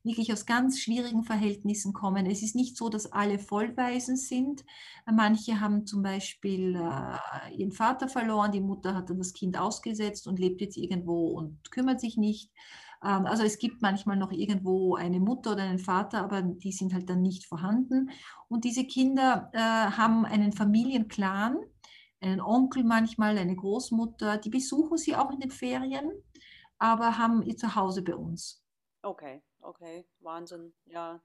wirklich aus ganz schwierigen Verhältnissen kommen. Es ist nicht so, dass alle Vollwaisen sind. Manche haben zum Beispiel äh, ihren Vater verloren, die Mutter hat dann das Kind ausgesetzt und lebt jetzt irgendwo und kümmert sich nicht. Ähm, also es gibt manchmal noch irgendwo eine Mutter oder einen Vater, aber die sind halt dann nicht vorhanden. Und diese Kinder äh, haben einen Familienclan, einen Onkel manchmal, eine Großmutter, die besuchen sie auch in den Ferien, aber haben ihr Zuhause bei uns. Okay. Okay, Wahnsinn, ja.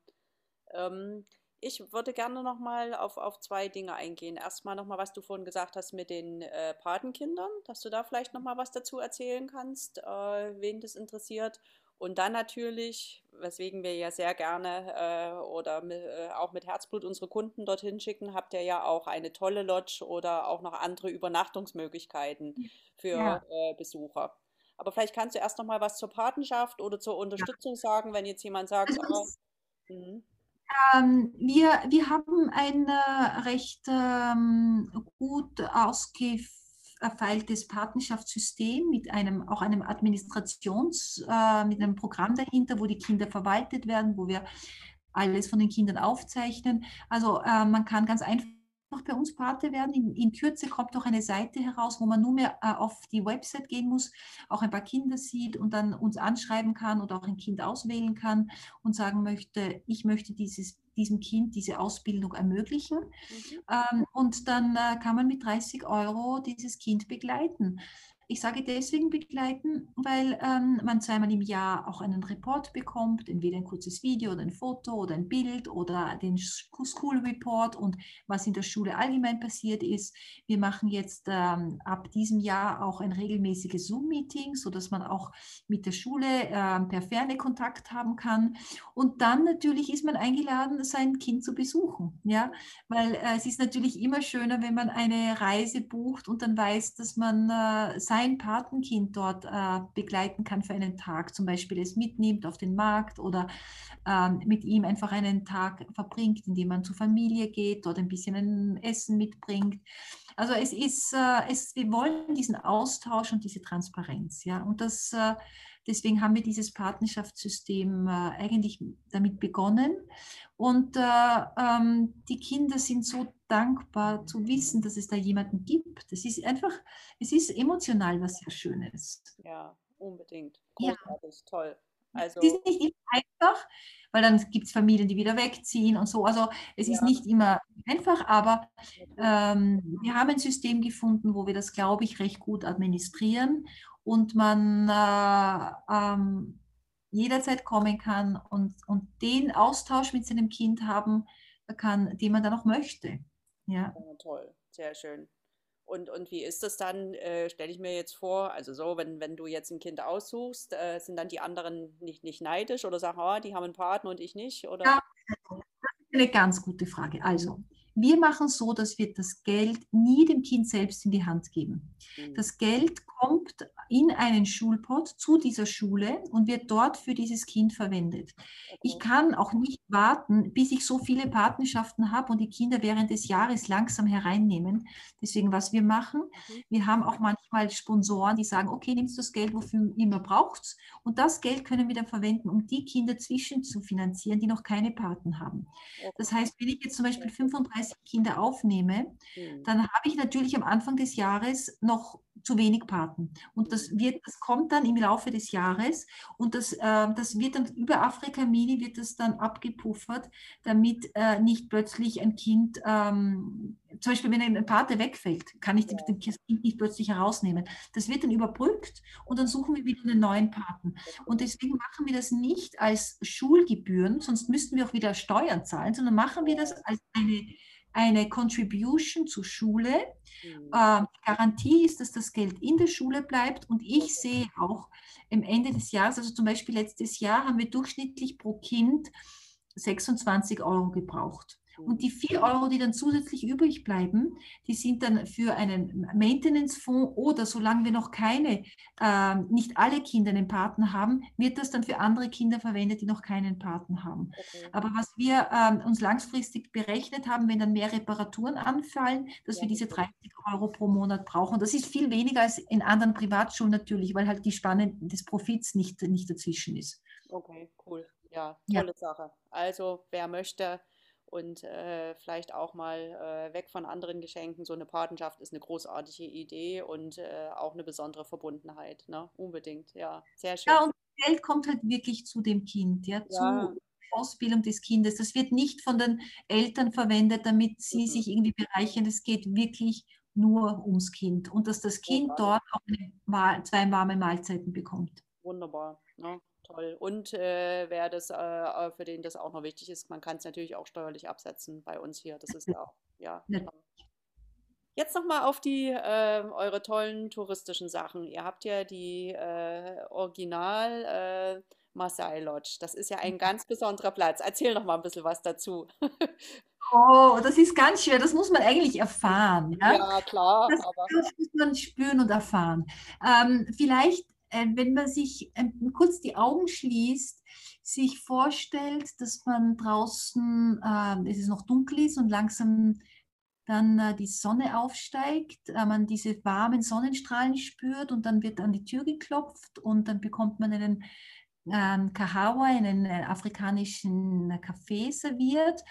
Ähm, ich würde gerne nochmal auf, auf zwei Dinge eingehen. Erstmal nochmal, was du vorhin gesagt hast mit den äh, Patenkindern, dass du da vielleicht nochmal was dazu erzählen kannst, äh, wen das interessiert. Und dann natürlich, weswegen wir ja sehr gerne äh, oder mit, äh, auch mit Herzblut unsere Kunden dorthin schicken, habt ihr ja auch eine tolle Lodge oder auch noch andere Übernachtungsmöglichkeiten für ja. Äh, Besucher. Aber vielleicht kannst du erst noch mal was zur Patenschaft oder zur Unterstützung sagen, wenn jetzt jemand sagt, also, oh, ähm, wir, wir haben ein äh, recht ähm, gut ausgefeiltes Patenschaftssystem mit einem auch einem Administrations, äh, mit einem Programm dahinter, wo die Kinder verwaltet werden, wo wir alles von den Kindern aufzeichnen. Also äh, man kann ganz einfach bei uns Pate werden. In, in, Kürze kommt auch eine Seite heraus, wo man nur mehr äh, auf die Website gehen muss, auch ein paar Kinder sieht und dann uns anschreiben kann oder auch ein Kind auswählen kann und sagen möchte, ich möchte dieses, diesem Kind diese Ausbildung ermöglichen. Mhm. Ähm, und dann äh, kann man mit 30 Euro dieses Kind begleiten. Ich sage deswegen begleiten, weil ähm, man zweimal im Jahr auch einen Report bekommt, entweder ein kurzes Video oder ein Foto oder ein Bild oder den School Report und was in der Schule allgemein passiert ist. Wir machen jetzt ähm, ab diesem Jahr auch ein regelmäßiges Zoom-Meeting, sodass man auch mit der Schule äh, per Ferne Kontakt haben kann. Und dann natürlich ist man eingeladen, sein Kind zu besuchen, ja, weil äh, es ist natürlich immer schöner, wenn man eine Reise bucht und dann weiß, dass man äh, sein Patenkind dort äh, begleiten kann für einen Tag, zum Beispiel es mitnimmt auf den Markt oder äh, mit ihm einfach einen Tag verbringt, indem man zur Familie geht, dort ein bisschen ein Essen mitbringt. Also es ist, äh, es, wir wollen diesen Austausch und diese Transparenz, ja, und das äh, Deswegen haben wir dieses Partnerschaftssystem äh, eigentlich damit begonnen. Und äh, ähm, die Kinder sind so dankbar zu wissen, dass es da jemanden gibt. Es ist einfach, es ist emotional was sehr Schönes. Ja, unbedingt. Großartig, ja. toll. Also, es ist nicht immer einfach, weil dann gibt es Familien, die wieder wegziehen und so. Also es ja. ist nicht immer einfach, aber ähm, wir haben ein System gefunden, wo wir das, glaube ich, recht gut administrieren und man äh, ähm, jederzeit kommen kann und, und den Austausch mit seinem Kind haben kann, den man dann auch möchte. Ja. ja toll, sehr schön. Und, und wie ist das dann, äh, stelle ich mir jetzt vor, also so, wenn, wenn du jetzt ein Kind aussuchst, äh, sind dann die anderen nicht, nicht neidisch oder sagen, oh, die haben einen Partner und ich nicht? Oder? Ja, das ist eine ganz gute Frage. Also, wir machen so, dass wir das Geld nie dem Kind selbst in die Hand geben. Mhm. Das Geld kommt in einen Schulpot zu dieser Schule und wird dort für dieses Kind verwendet. Ich kann auch nicht warten, bis ich so viele Partnerschaften habe und die Kinder während des Jahres langsam hereinnehmen. Deswegen, was wir machen, mhm. wir haben auch manchmal Sponsoren, die sagen, okay, nimmst du das Geld, wofür immer braucht und das Geld können wir dann verwenden, um die Kinder zwischen zu finanzieren, die noch keine Paten haben. Das heißt, wenn ich jetzt zum Beispiel 35 Kinder aufnehme, mhm. dann habe ich natürlich am Anfang des Jahres noch zu wenig Paten. Und das, wird, das kommt dann im Laufe des Jahres und das, äh, das wird dann über Afrika Mini wird das dann abgepuffert, damit äh, nicht plötzlich ein Kind, ähm, zum Beispiel wenn ein Pate wegfällt, kann ich ja. das Kind nicht plötzlich herausnehmen. Das wird dann überbrückt und dann suchen wir wieder einen neuen Paten. Und deswegen machen wir das nicht als Schulgebühren, sonst müssten wir auch wieder Steuern zahlen, sondern machen wir das als eine eine Contribution zur Schule. Mhm. Äh, Garantie ist, dass das Geld in der Schule bleibt. Und ich sehe auch am Ende des Jahres, also zum Beispiel letztes Jahr, haben wir durchschnittlich pro Kind 26 Euro gebraucht. Und die vier Euro, die dann zusätzlich übrig bleiben, die sind dann für einen Maintenance-Fonds oder solange wir noch keine, äh, nicht alle Kinder einen Paten haben, wird das dann für andere Kinder verwendet, die noch keinen Paten haben. Okay. Aber was wir äh, uns langfristig berechnet haben, wenn dann mehr Reparaturen anfallen, dass ja. wir diese 30 Euro pro Monat brauchen. Das ist viel weniger als in anderen Privatschulen natürlich, weil halt die Spanne des Profits nicht, nicht dazwischen ist. Okay, cool. Ja, tolle ja. Sache. Also wer möchte, und äh, vielleicht auch mal äh, weg von anderen Geschenken. So eine Patenschaft ist eine großartige Idee und äh, auch eine besondere Verbundenheit. Ne? Unbedingt, ja. Sehr schön. Ja, und Geld kommt halt wirklich zu dem Kind, ja, ja. zur Ausbildung des Kindes. Das wird nicht von den Eltern verwendet, damit sie mhm. sich irgendwie bereichern. Es geht wirklich nur ums Kind und dass das Kind dort auch zwei warme Mahlzeiten bekommt. Wunderbar. Ne? Toll. Und äh, wer das, äh, für den das auch noch wichtig ist, man kann es natürlich auch steuerlich absetzen bei uns hier. Das ist ja auch, ja. ja. Jetzt nochmal auf die äh, eure tollen touristischen Sachen. Ihr habt ja die äh, Original äh, Masai Lodge. Das ist ja ein ganz besonderer Platz. Erzähl noch mal ein bisschen was dazu. Oh, das ist ganz schwer. Das muss man eigentlich erfahren. Ja, ja klar. Das, muss man spüren und erfahren. Ähm, vielleicht äh, wenn man sich ähm, kurz die Augen schließt, sich vorstellt, dass man draußen, äh, es ist noch dunkel ist und langsam dann äh, die Sonne aufsteigt, äh, man diese warmen Sonnenstrahlen spürt und dann wird an die Tür geklopft und dann bekommt man einen ähm, Kahawa, einen äh, afrikanischen Kaffee serviert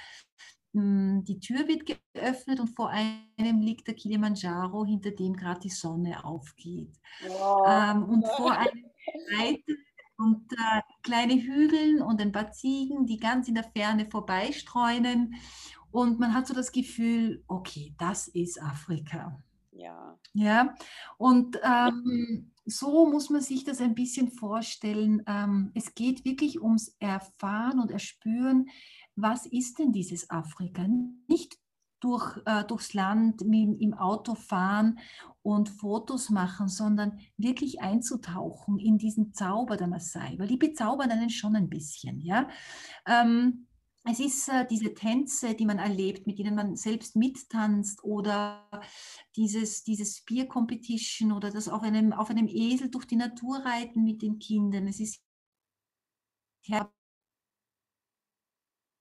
die Tür wird geöffnet und vor einem liegt der Kilimanjaro, hinter dem gerade die Sonne aufgeht. Wow. Ähm, und vor einem Reiter und äh, kleine Hügel und ein paar Ziegen, die ganz in der Ferne vorbeistreunen. Und man hat so das Gefühl, okay, das ist Afrika. Ja. Ja, und ähm, so muss man sich das ein bisschen vorstellen. Ähm, es geht wirklich ums Erfahren und Erspüren, was ist denn dieses Afrika? Nicht durch, äh, durchs Land mit, im Auto fahren und Fotos machen, sondern wirklich einzutauchen in diesen Zauber der Maasai, weil die bezaubern einen schon ein bisschen. Ja? Ähm, es ist äh, diese Tänze, die man erlebt, mit denen man selbst mittanzt oder dieses, dieses Spear Competition oder das auf einem, auf einem Esel durch die Natur reiten mit den Kindern. Es ist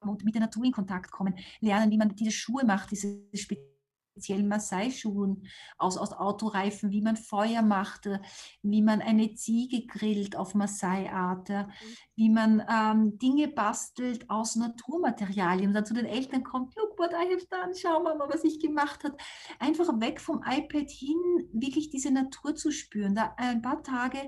und mit der Natur in Kontakt kommen, lernen, wie man diese Schuhe macht, diese speziellen speziellen Maasai-Schuhen aus, aus Autoreifen, wie man Feuer macht, wie man eine Ziege grillt auf Maasai-Art, mhm. wie man ähm, Dinge bastelt aus Naturmaterialien und dann zu den Eltern kommt, look what I have done, schau mal, was ich gemacht habe. Einfach weg vom iPad hin, wirklich diese Natur zu spüren, da ein paar Tage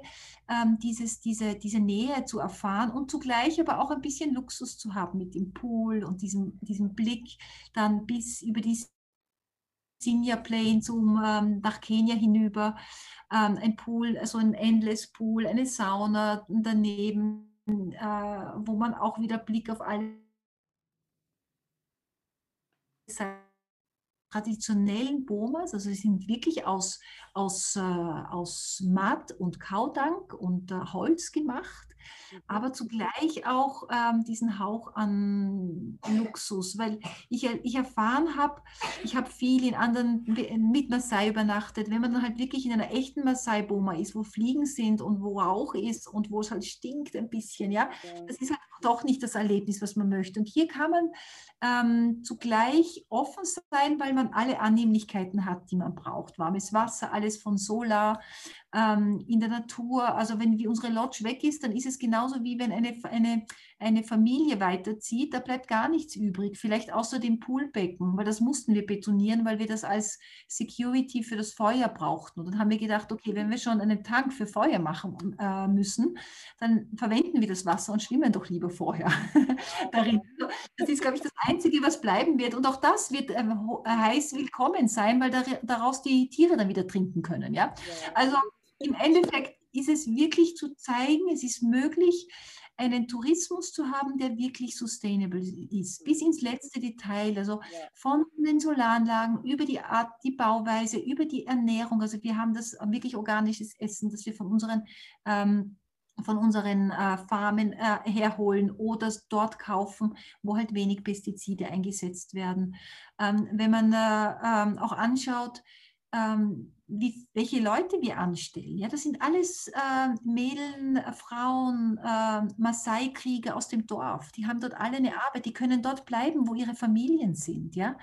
ähm, dieses, diese, diese Nähe zu erfahren und zugleich aber auch ein bisschen Luxus zu haben mit dem Pool und diesem, diesem Blick dann bis über die Sinja Plains um ähm, nach Kenia hinüber, ähm, ein Pool, also ein Endless Pool, eine Sauna daneben, äh, wo man auch wieder Blick auf alle traditionellen Bomas, also sie sind wirklich aus, aus, äh, aus Matt und Kaudank und äh, Holz gemacht mhm. aber zugleich auch ähm, diesen Hauch an Luxus, weil ich, ich erfahren habe, ich habe viel in anderen, mit Maasai übernachtet, wenn man dann halt wirklich in einer echten Maasai-Boma ist, wo Fliegen sind und wo Rauch ist und wo es halt stinkt ein bisschen, ja, das ist halt doch nicht das Erlebnis, was man möchte. Und hier kann man ähm, zugleich offen sein, weil man alle Annehmlichkeiten hat, die man braucht. Warmes Wasser, alles von Solar, ähm, in der Natur. Also wenn unsere Lodge weg ist, dann ist es genauso wie wenn eine, eine, eine Familie weiterzieht, da bleibt gar nichts übrig. Vielleicht außer dem Poolbecken, weil das mussten wir betonieren, weil wir das als Security für das Feuer brauchten. Und dann haben wir gedacht, okay, wenn wir schon einen Tank für Feuer machen äh, müssen, dann verwenden wir das Wasser und schwimmen doch lieber vorher darin. Das ist, glaube ich, das Einzige, was bleiben wird. Und auch das wird äh, heiß willkommen sein, weil daraus die Tiere dann wieder trinken können. Ja? Also im Endeffekt ist es wirklich zu zeigen, es ist möglich, einen Tourismus zu haben, der wirklich sustainable ist, bis ins letzte Detail, also von den Solaranlagen über die Art, die Bauweise, über die Ernährung. Also wir haben das wirklich organisches Essen, das wir von unseren ähm, von unseren äh, Farmen äh, herholen oder dort kaufen, wo halt wenig Pestizide eingesetzt werden. Ähm, wenn man äh, ähm, auch anschaut, ähm, wie, welche Leute wir anstellen. Ja, das sind alles äh, Mädeln, Frauen, äh, Maasai-Krieger aus dem Dorf. Die haben dort alle eine Arbeit, die können dort bleiben, wo ihre Familien sind. Ja?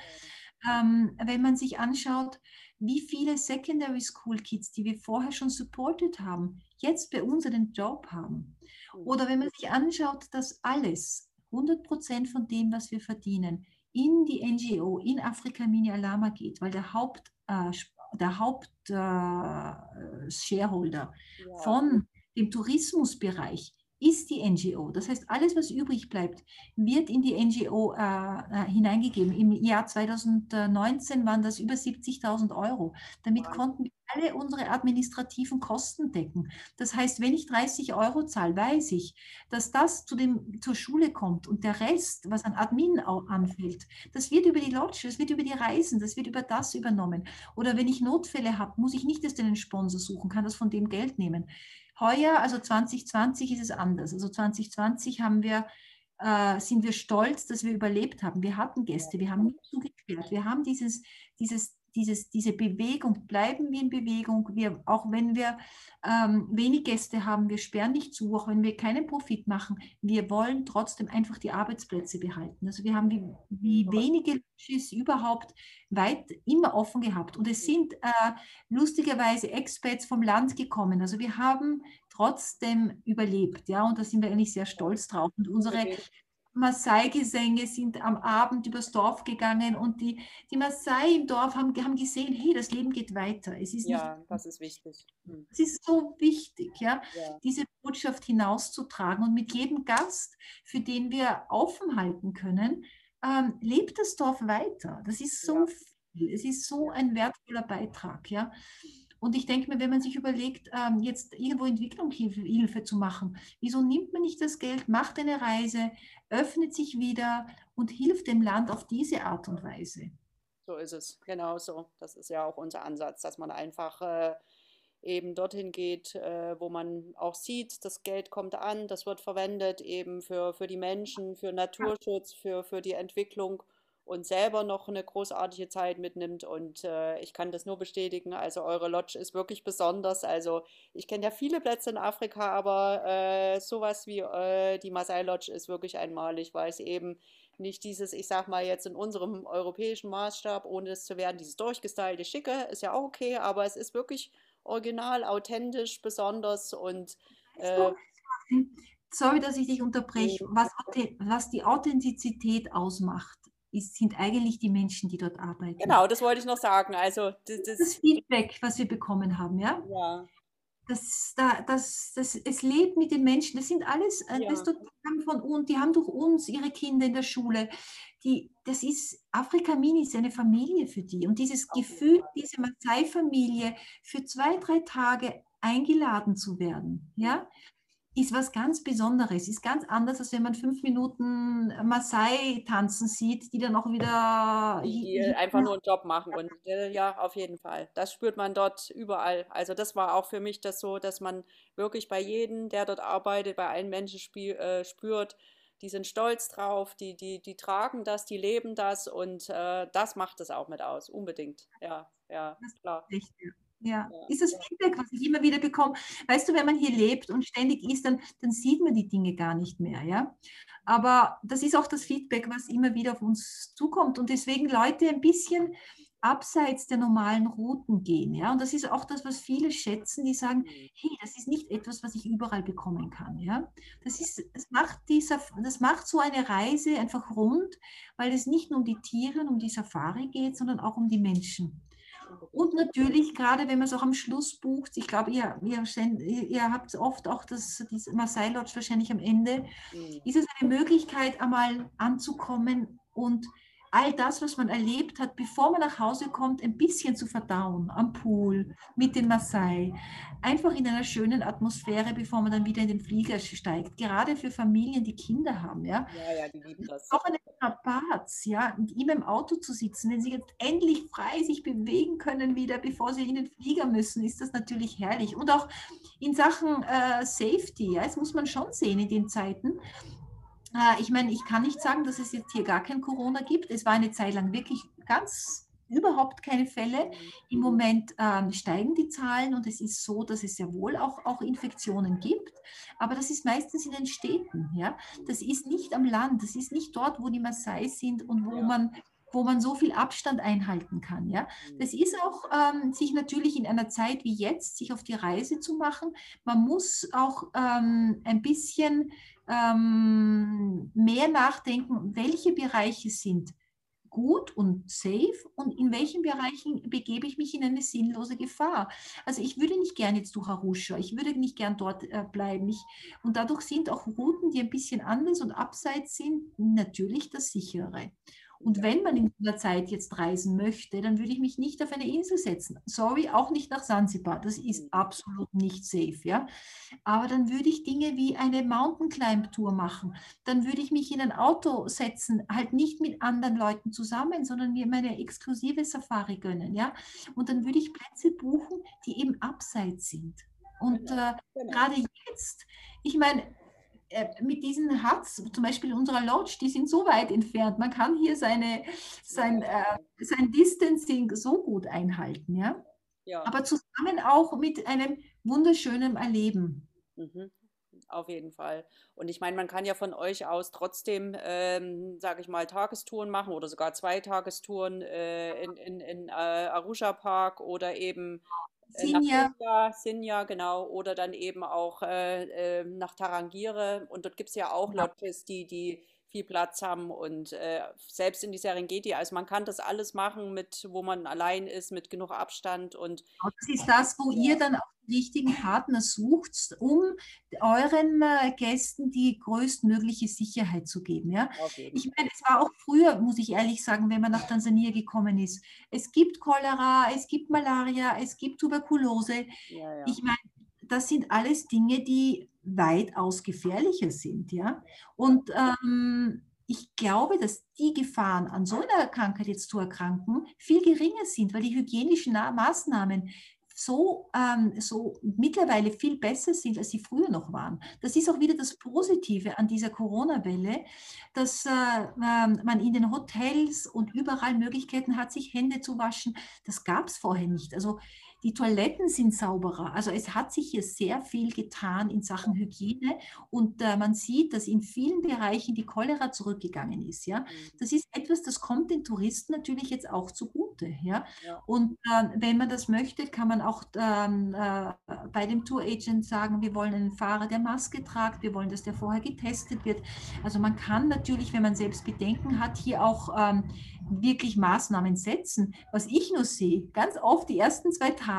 Ähm, wenn man sich anschaut, wie viele Secondary School Kids, die wir vorher schon supported haben, jetzt bei uns einen Job haben. Oder wenn man sich anschaut, dass alles, 100 Prozent von dem, was wir verdienen, in die NGO, in Afrika Mini Alama geht, weil der Haupt äh, der Hauptshareholder äh, ja. von dem Tourismusbereich ist die NGO. Das heißt, alles, was übrig bleibt, wird in die NGO äh, äh, hineingegeben. Im Jahr 2019 waren das über 70.000 Euro. Damit wow. konnten wir alle unsere administrativen Kosten decken. Das heißt, wenn ich 30 Euro zahle, weiß ich, dass das zu dem, zur Schule kommt und der Rest, was an Admin anfällt, das wird über die Lodge, das wird über die Reisen, das wird über das übernommen. Oder wenn ich Notfälle habe, muss ich nicht erst einen Sponsor suchen, kann das von dem Geld nehmen. Heuer, also 2020, ist es anders. Also 2020 haben wir, äh, sind wir stolz, dass wir überlebt haben. Wir hatten Gäste, wir haben nicht zugesperrt, wir haben dieses, dieses dieses, diese Bewegung, bleiben wir in Bewegung. Wir, auch wenn wir ähm, wenig Gäste haben, wir sperren nicht zu, auch wenn wir keinen Profit machen, wir wollen trotzdem einfach die Arbeitsplätze behalten. Also wir haben wie, wie wenige Lodges überhaupt weit immer offen gehabt. Und es sind äh, lustigerweise Expats vom Land gekommen. Also wir haben trotzdem überlebt, ja, und da sind wir eigentlich sehr stolz drauf. Und unsere Maasai-Gesänge sind am Abend übers Dorf gegangen und die, die Maasai im Dorf haben, haben gesehen, hey, das Leben geht weiter. Es ist ja, nicht, das ist wichtig. Hm. Es ist so wichtig, ja, ja, diese Botschaft hinauszutragen und mit jedem Gast, für den wir offen halten können, ähm, lebt das Dorf weiter. Das ist so ja. viel. Es ist so ein wertvoller Beitrag, ja. Und ich denke mir, wenn man sich überlegt, ähm, jetzt irgendwo Entwicklungshilfe zu machen, wieso nimmt man nicht das Geld, macht eine Reise, öffnet sich wieder und hilft dem Land auf diese Art und Weise? So ist es, genau so. Das ist ja auch unser Ansatz, dass man einfach äh, eben dorthin geht, äh, wo man auch sieht, das Geld kommt an, das wird verwendet eben für, für die Menschen, für Naturschutz, für, für die Entwicklung und selber noch eine großartige Zeit mitnimmt. Und äh, ich kann das nur bestätigen. Also eure Lodge ist wirklich besonders. Also ich kenne ja viele Plätze in Afrika, aber äh, sowas wie äh, die Masai Lodge ist wirklich einmalig, weil es eben nicht dieses, ich sag mal jetzt in unserem europäischen Maßstab, ohne es zu werden, dieses durchgestylte Schicke, ist ja auch okay, aber es ist wirklich original, authentisch, besonders und äh, Sorry, dass ich dich unterbreche. Was, was die Authentizität ausmacht, ist, sind eigentlich die Menschen, die dort arbeiten. Genau, das wollte ich noch sagen. Also das, das, das Feedback, was wir bekommen haben, ja. Ja. Das, da, das, das, es lebt mit den Menschen. Das sind alles, äh, ja. das, haben von uns, die haben durch uns ihre Kinder in der Schule. Die, das ist Afrika Mini ist eine Familie für die und dieses okay. Gefühl, diese Maasai-Familie für zwei drei Tage eingeladen zu werden, ja, ist was ganz Besonderes, ist ganz anders, als wenn man fünf Minuten Maasai tanzen sieht, die dann auch wieder die einfach nur einen Job machen. Und äh, ja, auf jeden Fall. Das spürt man dort überall. Also das war auch für mich das so, dass man wirklich bei jedem, der dort arbeitet, bei allen Menschen spiel, äh, spürt, die sind stolz drauf, die, die, die tragen das, die leben das und äh, das macht es auch mit aus, unbedingt. Ja, ja, klar. Echt, ja. Ist das Feedback, was ich immer wieder bekomme. Weißt du, wenn man hier lebt und ständig ist, dann, dann sieht man die Dinge gar nicht mehr. Ja? Aber das ist auch das Feedback, was immer wieder auf uns zukommt. Und deswegen Leute ein bisschen abseits der normalen Routen gehen. Ja? Und das ist auch das, was viele schätzen, die sagen, mhm. hey, das ist nicht etwas, was ich überall bekommen kann. Ja? Das, ist, das, macht dieser, das macht so eine Reise einfach rund, weil es nicht nur um die Tiere und um die Safari geht, sondern auch um die Menschen. Und natürlich, gerade wenn man es auch am Schluss bucht, ich glaube, ihr, ihr, ihr, habt oft auch das, das Maasai Lodge wahrscheinlich am Ende, mhm. ist es eine Möglichkeit, einmal anzukommen und all das, was man erlebt hat, bevor man nach Hause kommt, ein bisschen zu verdauen am Pool mit den Maasai. Einfach in einer schönen Atmosphäre, bevor man dann wieder in den Flieger steigt. Gerade für Familien, die Kinder haben. Ja, ja, ja die lieben das. Auch eine Rapaz, ja, mit ihm im Auto zu sitzen, wenn sie jetzt endlich frei sich bewegen können wieder, bevor sie in den Flieger müssen, ist das natürlich herrlich. Und auch in Sachen äh, Safety, ja, das muss man schon sehen in den Zeiten. Äh, ich meine, ich kann nicht sagen, dass es jetzt hier gar kein Corona gibt. Es war eine Zeit lang wirklich ganz überhaupt keine Fälle. Im Moment ähm, steigen die Zahlen und es ist so, dass es ja wohl auch, auch Infektionen gibt, aber das ist meistens in den Städten. Ja? Das ist nicht am Land, das ist nicht dort, wo die Maasai sind und wo man wo man so viel Abstand einhalten kann. Ja? Das ist auch, ähm, sich natürlich in einer Zeit wie jetzt, sich auf die Reise zu machen. Man muss auch ähm, ein bisschen ähm, mehr nachdenken, welche Bereiche sind gut und safe und in welchen Bereichen begebe ich mich in eine sinnlose Gefahr. Also ich würde nicht gern jetzt durch Arusha, ich würde nicht gern dort äh, bleiben. Ich, und dadurch sind auch Routen, die ein bisschen anders und abseits sind, natürlich das sichere. Und wenn man in dieser Zeit jetzt reisen möchte, dann würde ich mich nicht auf eine Insel setzen. Sorry, auch nicht nach Sansibar. Das ist mhm. absolut nicht safe, ja. Aber dann würde ich Dinge wie eine Mountain Climb Tour machen. Dann würde ich mich in ein Auto setzen, halt nicht mit anderen Leuten zusammen, sondern mir meine exklusive Safari gönnen, ja. Und dann würde ich Plätze buchen, die eben abseits sind. Und genau, äh, genau. gerade jetzt, ich meine, mit diesen Huts, zum Beispiel unserer Lodge, die sind so weit entfernt. Man kann hier seine, sein, äh, sein Distancing so gut einhalten, ja? ja. Aber zusammen auch mit einem wunderschönen Erleben. Mhm. Auf jeden Fall. Und ich meine, man kann ja von euch aus trotzdem, ähm, sage ich mal, Tagestouren machen oder sogar zwei Tagestouren äh, in, in, in äh, Arusha Park oder eben äh, Sinja. Nach Sinja, genau, oder dann eben auch äh, äh, nach Tarangire. Und dort gibt es ja auch ja. Lodges, die, die viel Platz haben und äh, selbst in die Serengeti. Also man kann das alles machen, mit wo man allein ist, mit genug Abstand und das ist das, wo ihr dann auch die richtigen Partner sucht, um euren äh, Gästen die größtmögliche Sicherheit zu geben. Ja? Ich meine, es war auch früher, muss ich ehrlich sagen, wenn man nach Tansania gekommen ist. Es gibt Cholera, es gibt Malaria, es gibt Tuberkulose. Ja, ja. Ich meine, das sind alles Dinge, die weitaus gefährlicher sind. Ja? Und ähm, ich glaube, dass die Gefahren, an so einer Krankheit jetzt zu erkranken, viel geringer sind, weil die hygienischen Maßnahmen so, ähm, so mittlerweile viel besser sind, als sie früher noch waren. Das ist auch wieder das Positive an dieser Corona-Welle, dass äh, ähm, man in den Hotels und überall Möglichkeiten hat, sich Hände zu waschen. Das gab es vorher nicht. Also die Toiletten sind sauberer. Also es hat sich hier sehr viel getan in Sachen Hygiene und äh, man sieht, dass in vielen Bereichen die Cholera zurückgegangen ist. Ja, mhm. das ist etwas, das kommt den Touristen natürlich jetzt auch zugute. Ja, ja. und äh, wenn man das möchte, kann man auch ähm, äh, bei dem Tour Agent sagen, wir wollen einen Fahrer, der Maske tragt, wir wollen, dass der vorher getestet wird. Also man kann natürlich, wenn man selbst Bedenken hat, hier auch ähm, wirklich Maßnahmen setzen. Was ich nur sehe, ganz oft die ersten zwei Tage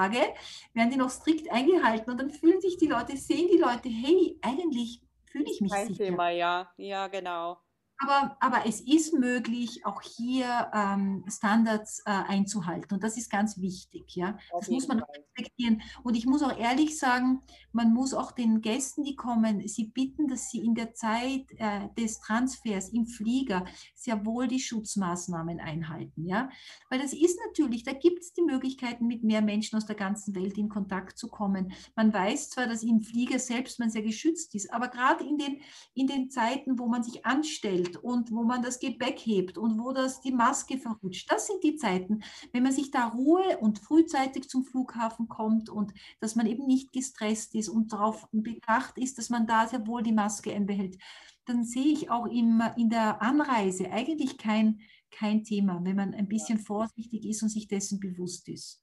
werden die noch strikt eingehalten und dann fühlen sich die Leute, sehen die Leute, hey, eigentlich fühle ich mich Kein sicher. Thema, ja, ja, genau. Aber, aber es ist möglich, auch hier ähm, Standards äh, einzuhalten. Und das ist ganz wichtig. Ja? das muss man respektieren. Und ich muss auch ehrlich sagen, man muss auch den Gästen, die kommen, sie bitten, dass sie in der Zeit äh, des Transfers im Flieger sehr wohl die Schutzmaßnahmen einhalten. Ja? Weil das ist natürlich, da gibt es die Möglichkeiten, mit mehr Menschen aus der ganzen Welt in Kontakt zu kommen. Man weiß zwar, dass im Flieger selbst man sehr geschützt ist, aber gerade in den, in den Zeiten, wo man sich anstellt, hebt und wo man das Gepäck hebt und wo das die Maske verrutscht. Das sind die Zeiten, wenn man sich da Ruhe und frühzeitig zum Flughafen kommt und dass man eben nicht gestresst ist und darauf bedacht ist, dass man da sehr wohl die Maske einbehält, dann sehe ich auch im, in der Anreise eigentlich kein, kein Thema, wenn man ein bisschen vorsichtig ist und sich dessen bewusst ist.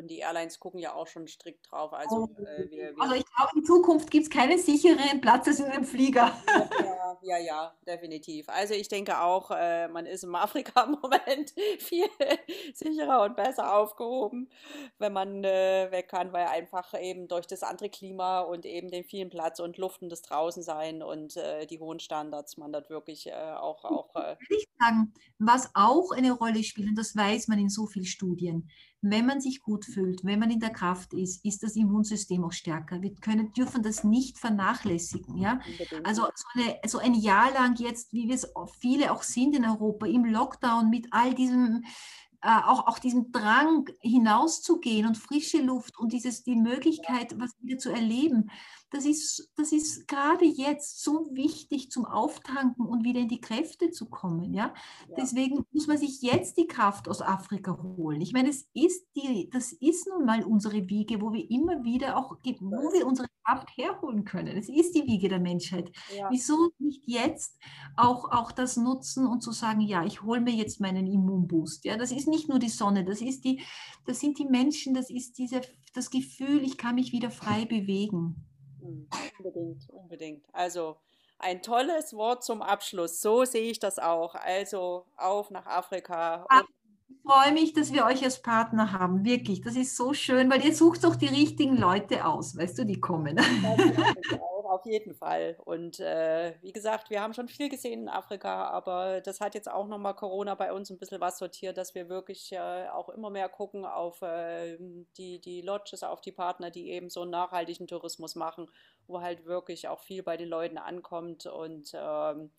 Und die Airlines gucken ja auch schon strikt drauf. Also, oh, äh, wir, wir also ich glaube, in Zukunft gibt es keinen sicheren Platz als in einem Flieger. Ja, ja, ja, definitiv. Also ich denke auch, äh, man ist im Afrika im Moment viel sicherer und besser aufgehoben, wenn man äh, weg kann, weil einfach eben durch das andere Klima und eben den vielen Platz und Luft und das Draußensein und die hohen Standards man dort wirklich äh, auch... auch äh, ich sagen, was auch eine Rolle spielt, und das weiß man in so vielen Studien, wenn man sich gut fühlt, wenn man in der Kraft ist, ist das Immunsystem auch stärker. Wir können, dürfen das nicht vernachlässigen. Ja? Also so, eine, so ein Jahr lang jetzt, wie wir es viele auch sind in Europa, im Lockdown mit all diesem äh, auch, auch diesen Drang hinauszugehen und frische Luft und dieses, die Möglichkeit, was wieder zu erleben, das ist, das ist gerade jetzt so wichtig zum Auftanken und wieder in die Kräfte zu kommen. Ja? ja? Deswegen muss man sich jetzt die Kraft aus Afrika holen. Ich meine, es ist die, das ist nun mal unsere Wiege, wo wir immer wieder auch, wo wir unsere Kraft herholen können. Es ist die Wiege der Menschheit. Ja. Wieso nicht jetzt auch, auch das nutzen und zu sagen, ja, ich hole mir jetzt meinen Immunboost. Ja? Das ist nicht nur die Sonne, das, ist die, das sind die Menschen, das ist diese, das Gefühl, ich kann mich wieder frei bewegen. Hm, unbedingt, unbedingt. Also ein tolles Wort zum Abschluss. So sehe ich das auch. Also auf nach Afrika. Ich freue mich, dass wir euch als Partner haben. Wirklich, das ist so schön, weil ihr sucht doch die richtigen Leute aus, weißt du, die kommen. Auf jeden Fall. Und äh, wie gesagt, wir haben schon viel gesehen in Afrika, aber das hat jetzt auch nochmal Corona bei uns ein bisschen was sortiert, dass wir wirklich äh, auch immer mehr gucken auf äh, die, die Lodges, auf die Partner, die eben so einen nachhaltigen Tourismus machen, wo halt wirklich auch viel bei den Leuten ankommt und ähm,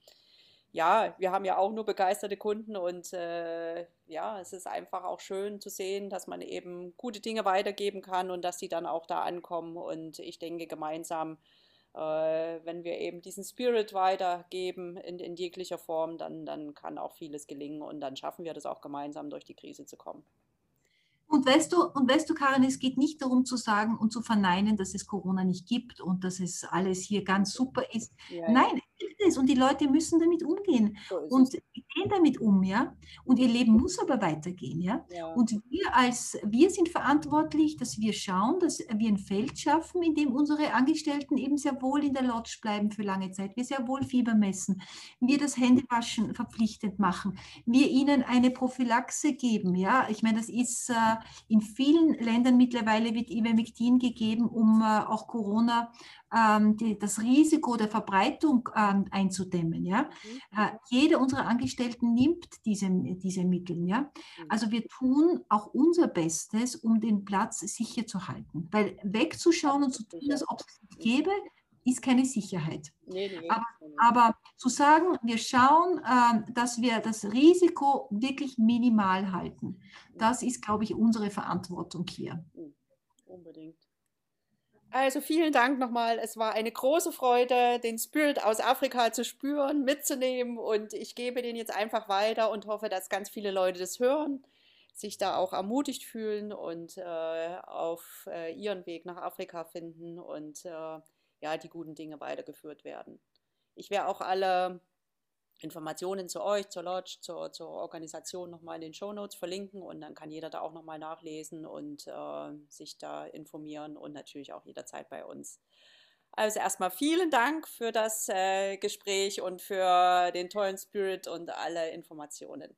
ja, wir haben ja auch nur begeisterte Kunden und äh, ja, es ist einfach auch schön zu sehen, dass man eben gute Dinge weitergeben kann und dass die dann auch da ankommen. Und ich denke, gemeinsam wenn wir eben diesen Spirit weitergeben in, in jeglicher Form, dann, dann kann auch vieles gelingen und dann schaffen wir das auch gemeinsam durch die Krise zu kommen. Und weißt du, und weißt du, Karin, es geht nicht darum zu sagen und zu verneinen, dass es Corona nicht gibt und dass es alles hier ganz super ist. Ja, Nein, es und die Leute müssen damit umgehen so und gehen damit um, ja. Und ihr Leben muss aber weitergehen, ja? ja. Und wir als wir sind verantwortlich, dass wir schauen, dass wir ein Feld schaffen, in dem unsere Angestellten eben sehr wohl in der Lodge bleiben für lange Zeit. Wir sehr wohl Fieber messen, wir das Händewaschen verpflichtend machen, wir ihnen eine Prophylaxe geben, ja. Ich meine, das ist äh, in vielen Ländern mittlerweile wird Ivermectin gegeben, um äh, auch Corona ähm, die, das Risiko der Verbreitung ähm, einzudämmen. Ja? Mhm. Äh, jeder unserer Angestellten nimmt diese, diese Mittel. Ja? Mhm. Also wir tun auch unser Bestes, um den Platz sicher zu halten. Weil wegzuschauen und zu tun, als ob es nicht gäbe, ist keine Sicherheit. Nee, nee, aber, aber, zu sagen, wir schauen, äh, dass wir das Risiko wirklich minimal halten, mhm. das ist, glaube ich, unsere Verantwortung hier. Unbedingt. Also vielen Dank nochmal. Es war eine große Freude, den Spirit aus Afrika zu spüren, mitzunehmen und ich gebe den jetzt einfach weiter und hoffe, dass ganz viele Leute das hören, sich da auch ermutigt fühlen und äh, auf äh, ihren Weg nach Afrika finden und äh, ja, die guten Dinge weitergeführt werden. Ich werde auch alle Informationen zu euch, zur Lodge, zur, zur Organisation nochmal in den Show Notes verlinken und dann kann jeder da auch nochmal nachlesen und äh, sich da informieren und natürlich auch jederzeit bei uns. Also erstmal vielen Dank für das äh, Gespräch und für den tollen Spirit und alle Informationen.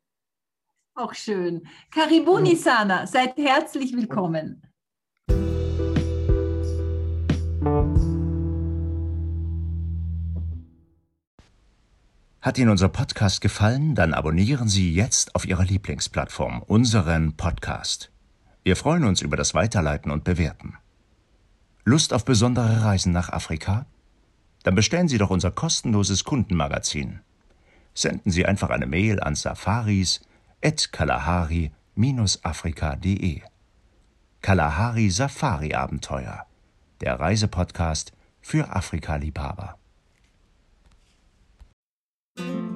Auch schön. Karibuni Sana, seid herzlich willkommen. Hat Ihnen unser Podcast gefallen, dann abonnieren Sie jetzt auf Ihrer Lieblingsplattform unseren Podcast. Wir freuen uns über das Weiterleiten und Bewerten. Lust auf besondere Reisen nach Afrika? Dann bestellen Sie doch unser kostenloses Kundenmagazin. Senden Sie einfach eine Mail an safaris.kalahari-afrika.de. Kalahari Safari Abenteuer, der Reisepodcast für Afrika-Liebhaber. thank you